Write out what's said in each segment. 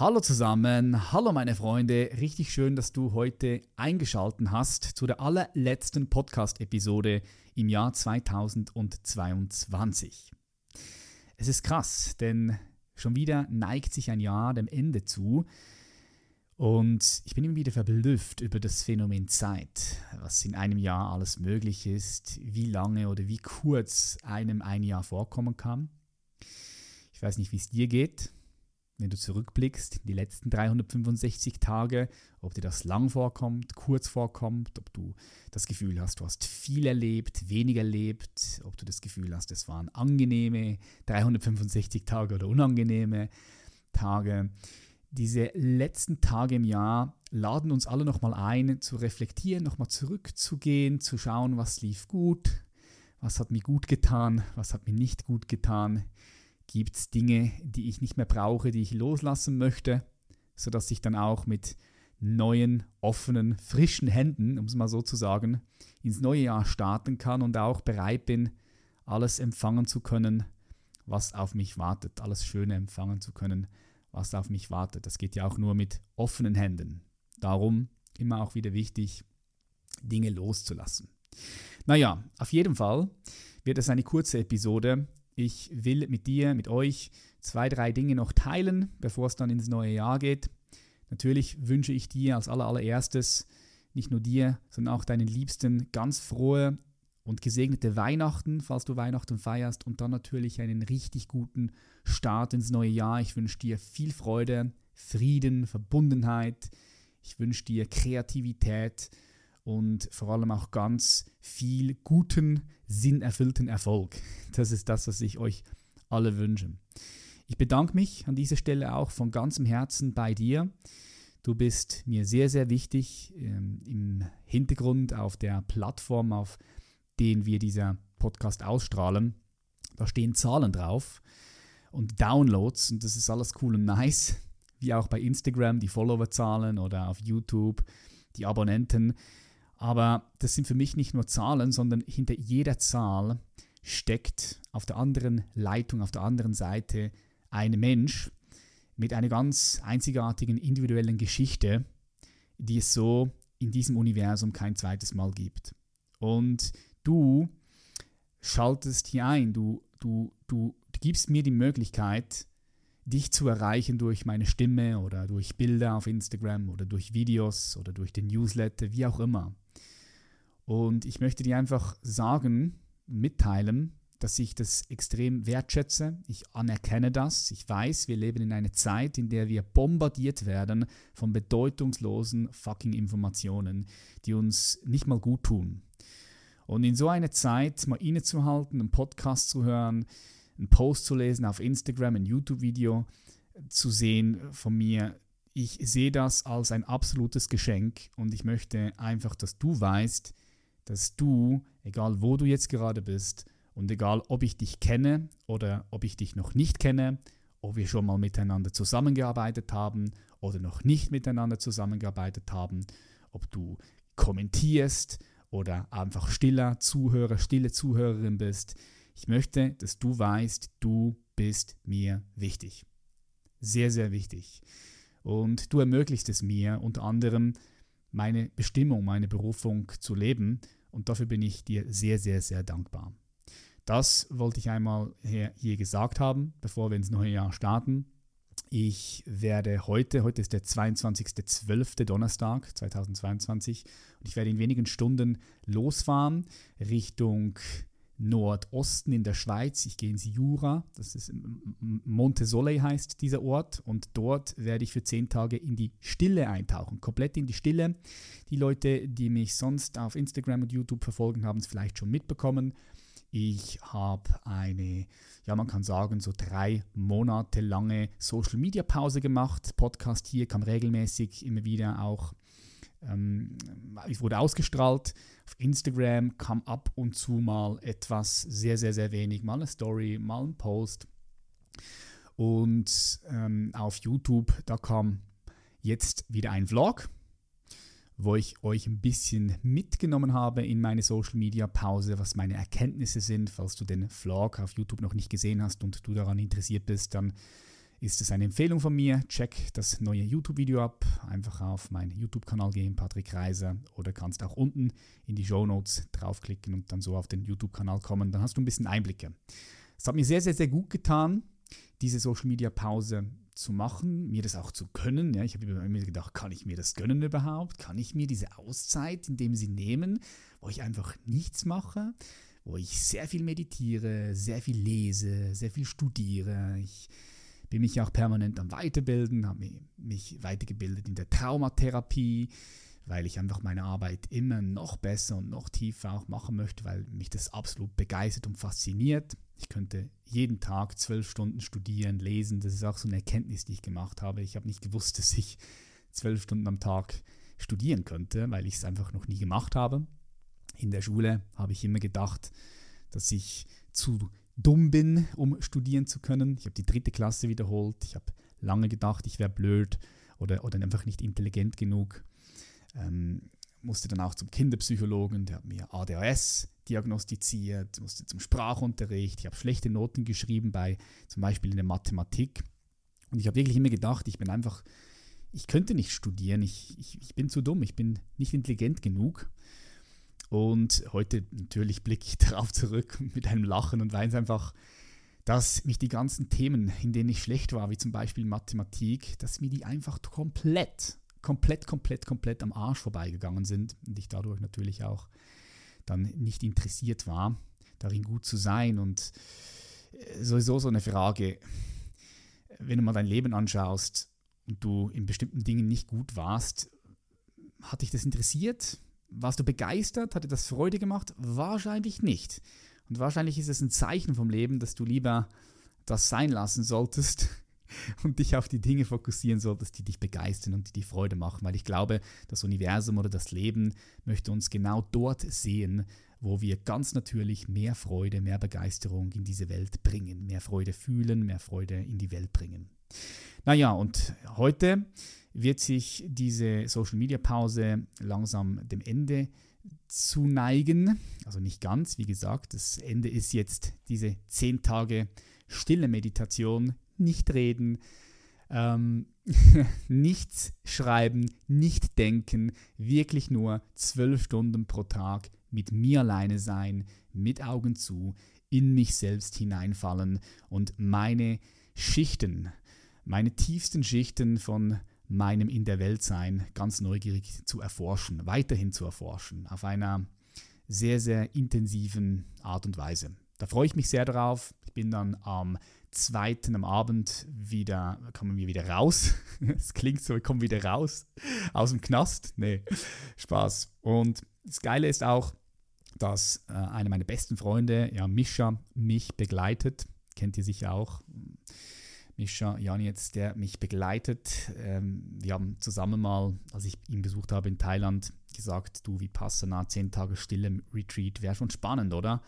Hallo zusammen, hallo meine Freunde, richtig schön, dass du heute eingeschaltet hast zu der allerletzten Podcast-Episode im Jahr 2022. Es ist krass, denn schon wieder neigt sich ein Jahr dem Ende zu und ich bin immer wieder verblüfft über das Phänomen Zeit, was in einem Jahr alles möglich ist, wie lange oder wie kurz einem ein Jahr vorkommen kann. Ich weiß nicht, wie es dir geht, wenn du zurückblickst, die letzten 365 Tage, ob dir das lang vorkommt, kurz vorkommt, ob du das Gefühl hast, du hast viel erlebt, weniger erlebt, ob du das Gefühl hast, es waren angenehme 365 Tage oder unangenehme Tage diese letzten Tage im Jahr laden uns alle nochmal ein, zu reflektieren, nochmal zurückzugehen, zu schauen, was lief gut, was hat mir gut getan, was hat mir nicht gut getan. Gibt es Dinge, die ich nicht mehr brauche, die ich loslassen möchte, sodass ich dann auch mit neuen, offenen, frischen Händen, um es mal so zu sagen, ins neue Jahr starten kann und auch bereit bin, alles empfangen zu können, was auf mich wartet, alles Schöne empfangen zu können, was auf mich wartet. Das geht ja auch nur mit offenen Händen. Darum immer auch wieder wichtig, Dinge loszulassen. Naja, auf jeden Fall wird es eine kurze Episode. Ich will mit dir, mit euch zwei, drei Dinge noch teilen, bevor es dann ins neue Jahr geht. Natürlich wünsche ich dir als allererstes, nicht nur dir, sondern auch deinen Liebsten ganz frohe und gesegnete Weihnachten, falls du Weihnachten feierst und dann natürlich einen richtig guten Start ins neue Jahr. Ich wünsche dir viel Freude, Frieden, Verbundenheit. Ich wünsche dir Kreativität und vor allem auch ganz viel guten, sinnerfüllten Erfolg. Das ist das, was ich euch alle wünsche. Ich bedanke mich an dieser Stelle auch von ganzem Herzen bei dir. Du bist mir sehr, sehr wichtig ähm, im Hintergrund auf der Plattform, auf den wir dieser Podcast ausstrahlen. Da stehen Zahlen drauf und Downloads und das ist alles cool und nice, wie auch bei Instagram die Followerzahlen oder auf YouTube die Abonnenten. Aber das sind für mich nicht nur Zahlen, sondern hinter jeder Zahl steckt auf der anderen Leitung, auf der anderen Seite ein Mensch mit einer ganz einzigartigen individuellen Geschichte, die es so in diesem Universum kein zweites Mal gibt. Und du schaltest hier ein, du, du, du, gibst mir die Möglichkeit, dich zu erreichen durch meine Stimme oder durch Bilder auf Instagram oder durch Videos oder durch den Newsletter, wie auch immer. Und ich möchte dir einfach sagen, mitteilen, dass ich das extrem wertschätze. Ich anerkenne das. Ich weiß, wir leben in einer Zeit, in der wir bombardiert werden von bedeutungslosen fucking Informationen, die uns nicht mal gut tun. Und in so einer Zeit mal innezuhalten, einen Podcast zu hören, einen Post zu lesen auf Instagram, ein YouTube-Video zu sehen von mir, ich sehe das als ein absolutes Geschenk und ich möchte einfach, dass du weißt, dass du, egal wo du jetzt gerade bist und egal ob ich dich kenne oder ob ich dich noch nicht kenne, ob wir schon mal miteinander zusammengearbeitet haben oder noch nicht miteinander zusammengearbeitet haben, ob du kommentierst oder einfach stiller Zuhörer, stille Zuhörerin bist. Ich möchte, dass du weißt, du bist mir wichtig. Sehr, sehr wichtig. Und du ermöglicht es mir unter anderem, meine Bestimmung, meine Berufung zu leben. Und dafür bin ich dir sehr, sehr, sehr dankbar. Das wollte ich einmal hier gesagt haben, bevor wir ins neue Jahr starten. Ich werde heute, heute ist der 22.12. Donnerstag 2022 und ich werde in wenigen Stunden losfahren Richtung Nordosten in der Schweiz. Ich gehe ins Jura, das ist Monte Soleil heißt dieser Ort und dort werde ich für zehn Tage in die Stille eintauchen, komplett in die Stille. Die Leute, die mich sonst auf Instagram und YouTube verfolgen, haben es vielleicht schon mitbekommen. Ich habe eine, ja, man kann sagen, so drei Monate lange Social Media Pause gemacht. Podcast hier kam regelmäßig immer wieder auch, ähm, wurde ausgestrahlt. Auf Instagram kam ab und zu mal etwas, sehr, sehr, sehr wenig. Mal eine Story, mal ein Post. Und ähm, auf YouTube, da kam jetzt wieder ein Vlog wo ich euch ein bisschen mitgenommen habe in meine Social Media Pause, was meine Erkenntnisse sind. Falls du den Vlog auf YouTube noch nicht gesehen hast und du daran interessiert bist, dann ist es eine Empfehlung von mir. Check das neue YouTube-Video ab. Einfach auf meinen YouTube-Kanal gehen, Patrick Reiser. Oder kannst auch unten in die Show Notes draufklicken und dann so auf den YouTube-Kanal kommen. Dann hast du ein bisschen Einblicke. Es hat mir sehr, sehr, sehr gut getan, diese Social-Media-Pause zu machen, mir das auch zu können. Ja, ich habe mir gedacht, kann ich mir das gönnen überhaupt? Kann ich mir diese Auszeit in dem sie nehmen, wo ich einfach nichts mache? wo ich sehr viel meditiere, sehr viel lese, sehr viel studiere. Ich bin mich auch permanent am Weiterbilden, habe mich weitergebildet in der Traumatherapie, weil ich einfach meine Arbeit immer noch besser und noch tiefer auch machen möchte, weil mich das absolut begeistert und fasziniert. Ich könnte jeden Tag zwölf Stunden studieren, lesen. Das ist auch so eine Erkenntnis, die ich gemacht habe. Ich habe nicht gewusst, dass ich zwölf Stunden am Tag studieren könnte, weil ich es einfach noch nie gemacht habe. In der Schule habe ich immer gedacht, dass ich zu dumm bin, um studieren zu können. Ich habe die dritte Klasse wiederholt. Ich habe lange gedacht, ich wäre blöd oder, oder einfach nicht intelligent genug. Ähm, musste dann auch zum Kinderpsychologen, der hat mir ADHS diagnostiziert, musste zum Sprachunterricht. Ich habe schlechte Noten geschrieben, bei zum Beispiel in der Mathematik. Und ich habe wirklich immer gedacht, ich bin einfach, ich könnte nicht studieren, ich, ich, ich bin zu dumm, ich bin nicht intelligent genug. Und heute natürlich blicke ich darauf zurück mit einem Lachen und weiß einfach, dass mich die ganzen Themen, in denen ich schlecht war, wie zum Beispiel Mathematik, dass mir die einfach komplett, komplett, komplett, komplett am Arsch vorbeigegangen sind und ich dadurch natürlich auch dann nicht interessiert war, darin gut zu sein. Und äh, sowieso so eine Frage, wenn du mal dein Leben anschaust und du in bestimmten Dingen nicht gut warst, hat dich das interessiert? Warst du begeistert? Hat dir das Freude gemacht? Wahrscheinlich nicht. Und wahrscheinlich ist es ein Zeichen vom Leben, dass du lieber das sein lassen solltest und dich auf die Dinge fokussieren solltest, die dich begeistern und die dir Freude machen. Weil ich glaube, das Universum oder das Leben möchte uns genau dort sehen, wo wir ganz natürlich mehr Freude, mehr Begeisterung in diese Welt bringen, mehr Freude fühlen, mehr Freude in die Welt bringen. Naja, und heute wird sich diese Social Media Pause langsam dem Ende zu neigen. Also nicht ganz, wie gesagt, das Ende ist jetzt diese 10 Tage stille Meditation, nicht reden, ähm, nichts schreiben, nicht denken, wirklich nur 12 Stunden pro Tag mit mir alleine sein, mit Augen zu, in mich selbst hineinfallen und meine Schichten, meine tiefsten Schichten von meinem In der Welt sein ganz neugierig zu erforschen, weiterhin zu erforschen, auf einer sehr, sehr intensiven Art und Weise. Da freue ich mich sehr drauf. Ich bin dann am zweiten am Abend wieder, kommen wir wieder raus. Es klingt so, wir kommen wieder raus aus dem Knast. Nee, Spaß. Und das Geile ist auch, dass äh, einer meiner besten Freunde, ja, Mischa, mich begleitet. Kennt ihr sicher auch. Mischa Janitz, der mich begleitet. Ähm, wir haben zusammen mal, als ich ihn besucht habe in Thailand, gesagt, du wie Passana, zehn Tage Stille Retreat, wäre schon spannend, oder?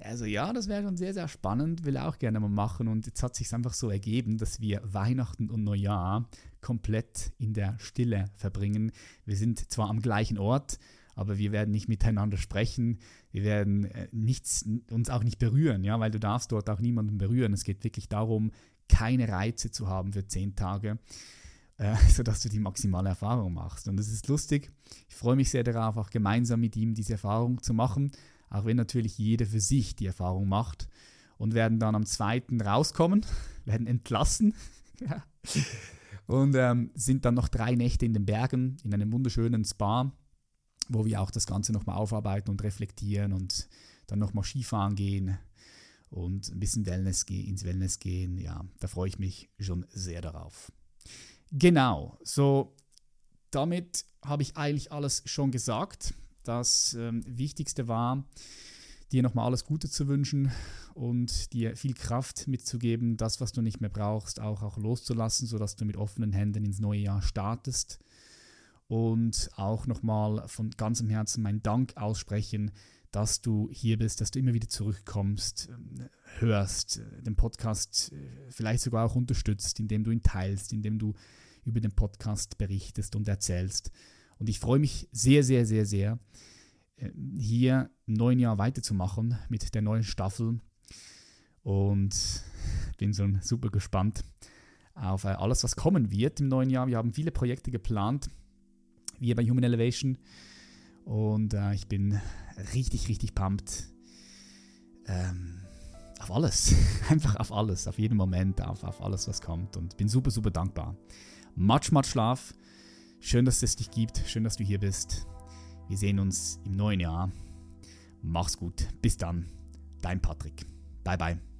Also ja, das wäre schon sehr, sehr spannend, will auch gerne mal machen. Und jetzt hat sich einfach so ergeben, dass wir Weihnachten und Neujahr komplett in der Stille verbringen. Wir sind zwar am gleichen Ort, aber wir werden nicht miteinander sprechen. Wir werden äh, nichts, uns auch nicht berühren, ja, weil du darfst dort auch niemanden berühren. Es geht wirklich darum, keine Reize zu haben für zehn Tage, äh, sodass du die maximale Erfahrung machst. Und das ist lustig. Ich freue mich sehr darauf, auch gemeinsam mit ihm diese Erfahrung zu machen, auch wenn natürlich jeder für sich die Erfahrung macht und werden dann am zweiten rauskommen, werden entlassen und ähm, sind dann noch drei Nächte in den Bergen in einem wunderschönen Spa, wo wir auch das Ganze nochmal aufarbeiten und reflektieren und dann nochmal Skifahren gehen und ein bisschen Wellness ins Wellness gehen. Ja, da freue ich mich schon sehr darauf. Genau, so damit habe ich eigentlich alles schon gesagt. Das ähm, Wichtigste war, dir nochmal alles Gute zu wünschen und dir viel Kraft mitzugeben, das, was du nicht mehr brauchst, auch, auch loszulassen, sodass du mit offenen Händen ins neue Jahr startest. Und auch nochmal von ganzem Herzen meinen Dank aussprechen, dass du hier bist, dass du immer wieder zurückkommst, ähm, hörst, äh, den Podcast äh, vielleicht sogar auch unterstützt, indem du ihn teilst, indem du über den Podcast berichtest und erzählst. Und ich freue mich sehr, sehr, sehr, sehr, äh, hier im neuen Jahr weiterzumachen mit der neuen Staffel. Und bin schon super gespannt auf äh, alles, was kommen wird im neuen Jahr. Wir haben viele Projekte geplant, wie bei Human Elevation. Und ich bin richtig, richtig pumped. Ähm, auf alles. Einfach auf alles, auf jeden Moment, auf, auf alles, was kommt. Und bin super, super dankbar. Much, much Schlaf. Schön, dass es dich gibt. Schön, dass du hier bist. Wir sehen uns im neuen Jahr. Mach's gut. Bis dann. Dein Patrick. Bye, bye.